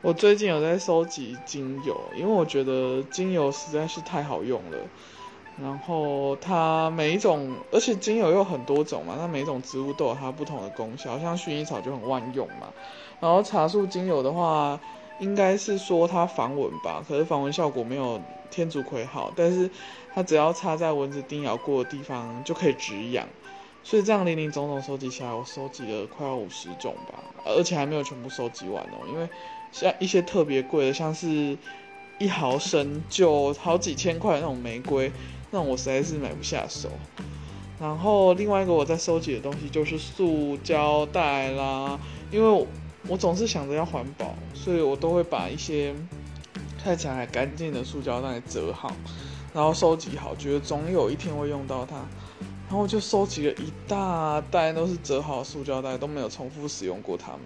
我最近有在收集精油，因为我觉得精油实在是太好用了。然后它每一种，而且精油有很多种嘛，那每一种植物都有它不同的功效，像薰衣草就很万用嘛。然后茶树精油的话，应该是说它防蚊吧，可是防蚊效果没有天竺葵好，但是它只要插在蚊子叮咬过的地方就可以止痒。所以这样零零总总收集起来，我收集了快要五十种吧，而且还没有全部收集完哦，因为像一些特别贵的，像是一毫升就好几千块那种玫瑰，那我实在是买不下手。然后另外一个我在收集的东西就是塑胶袋啦，因为我总是想着要环保，所以我都会把一些看起来干净的塑胶袋折好，然后收集好，觉得总有一天会用到它。然后我就收集了一大袋，都是折好的塑胶袋，都没有重复使用过它们。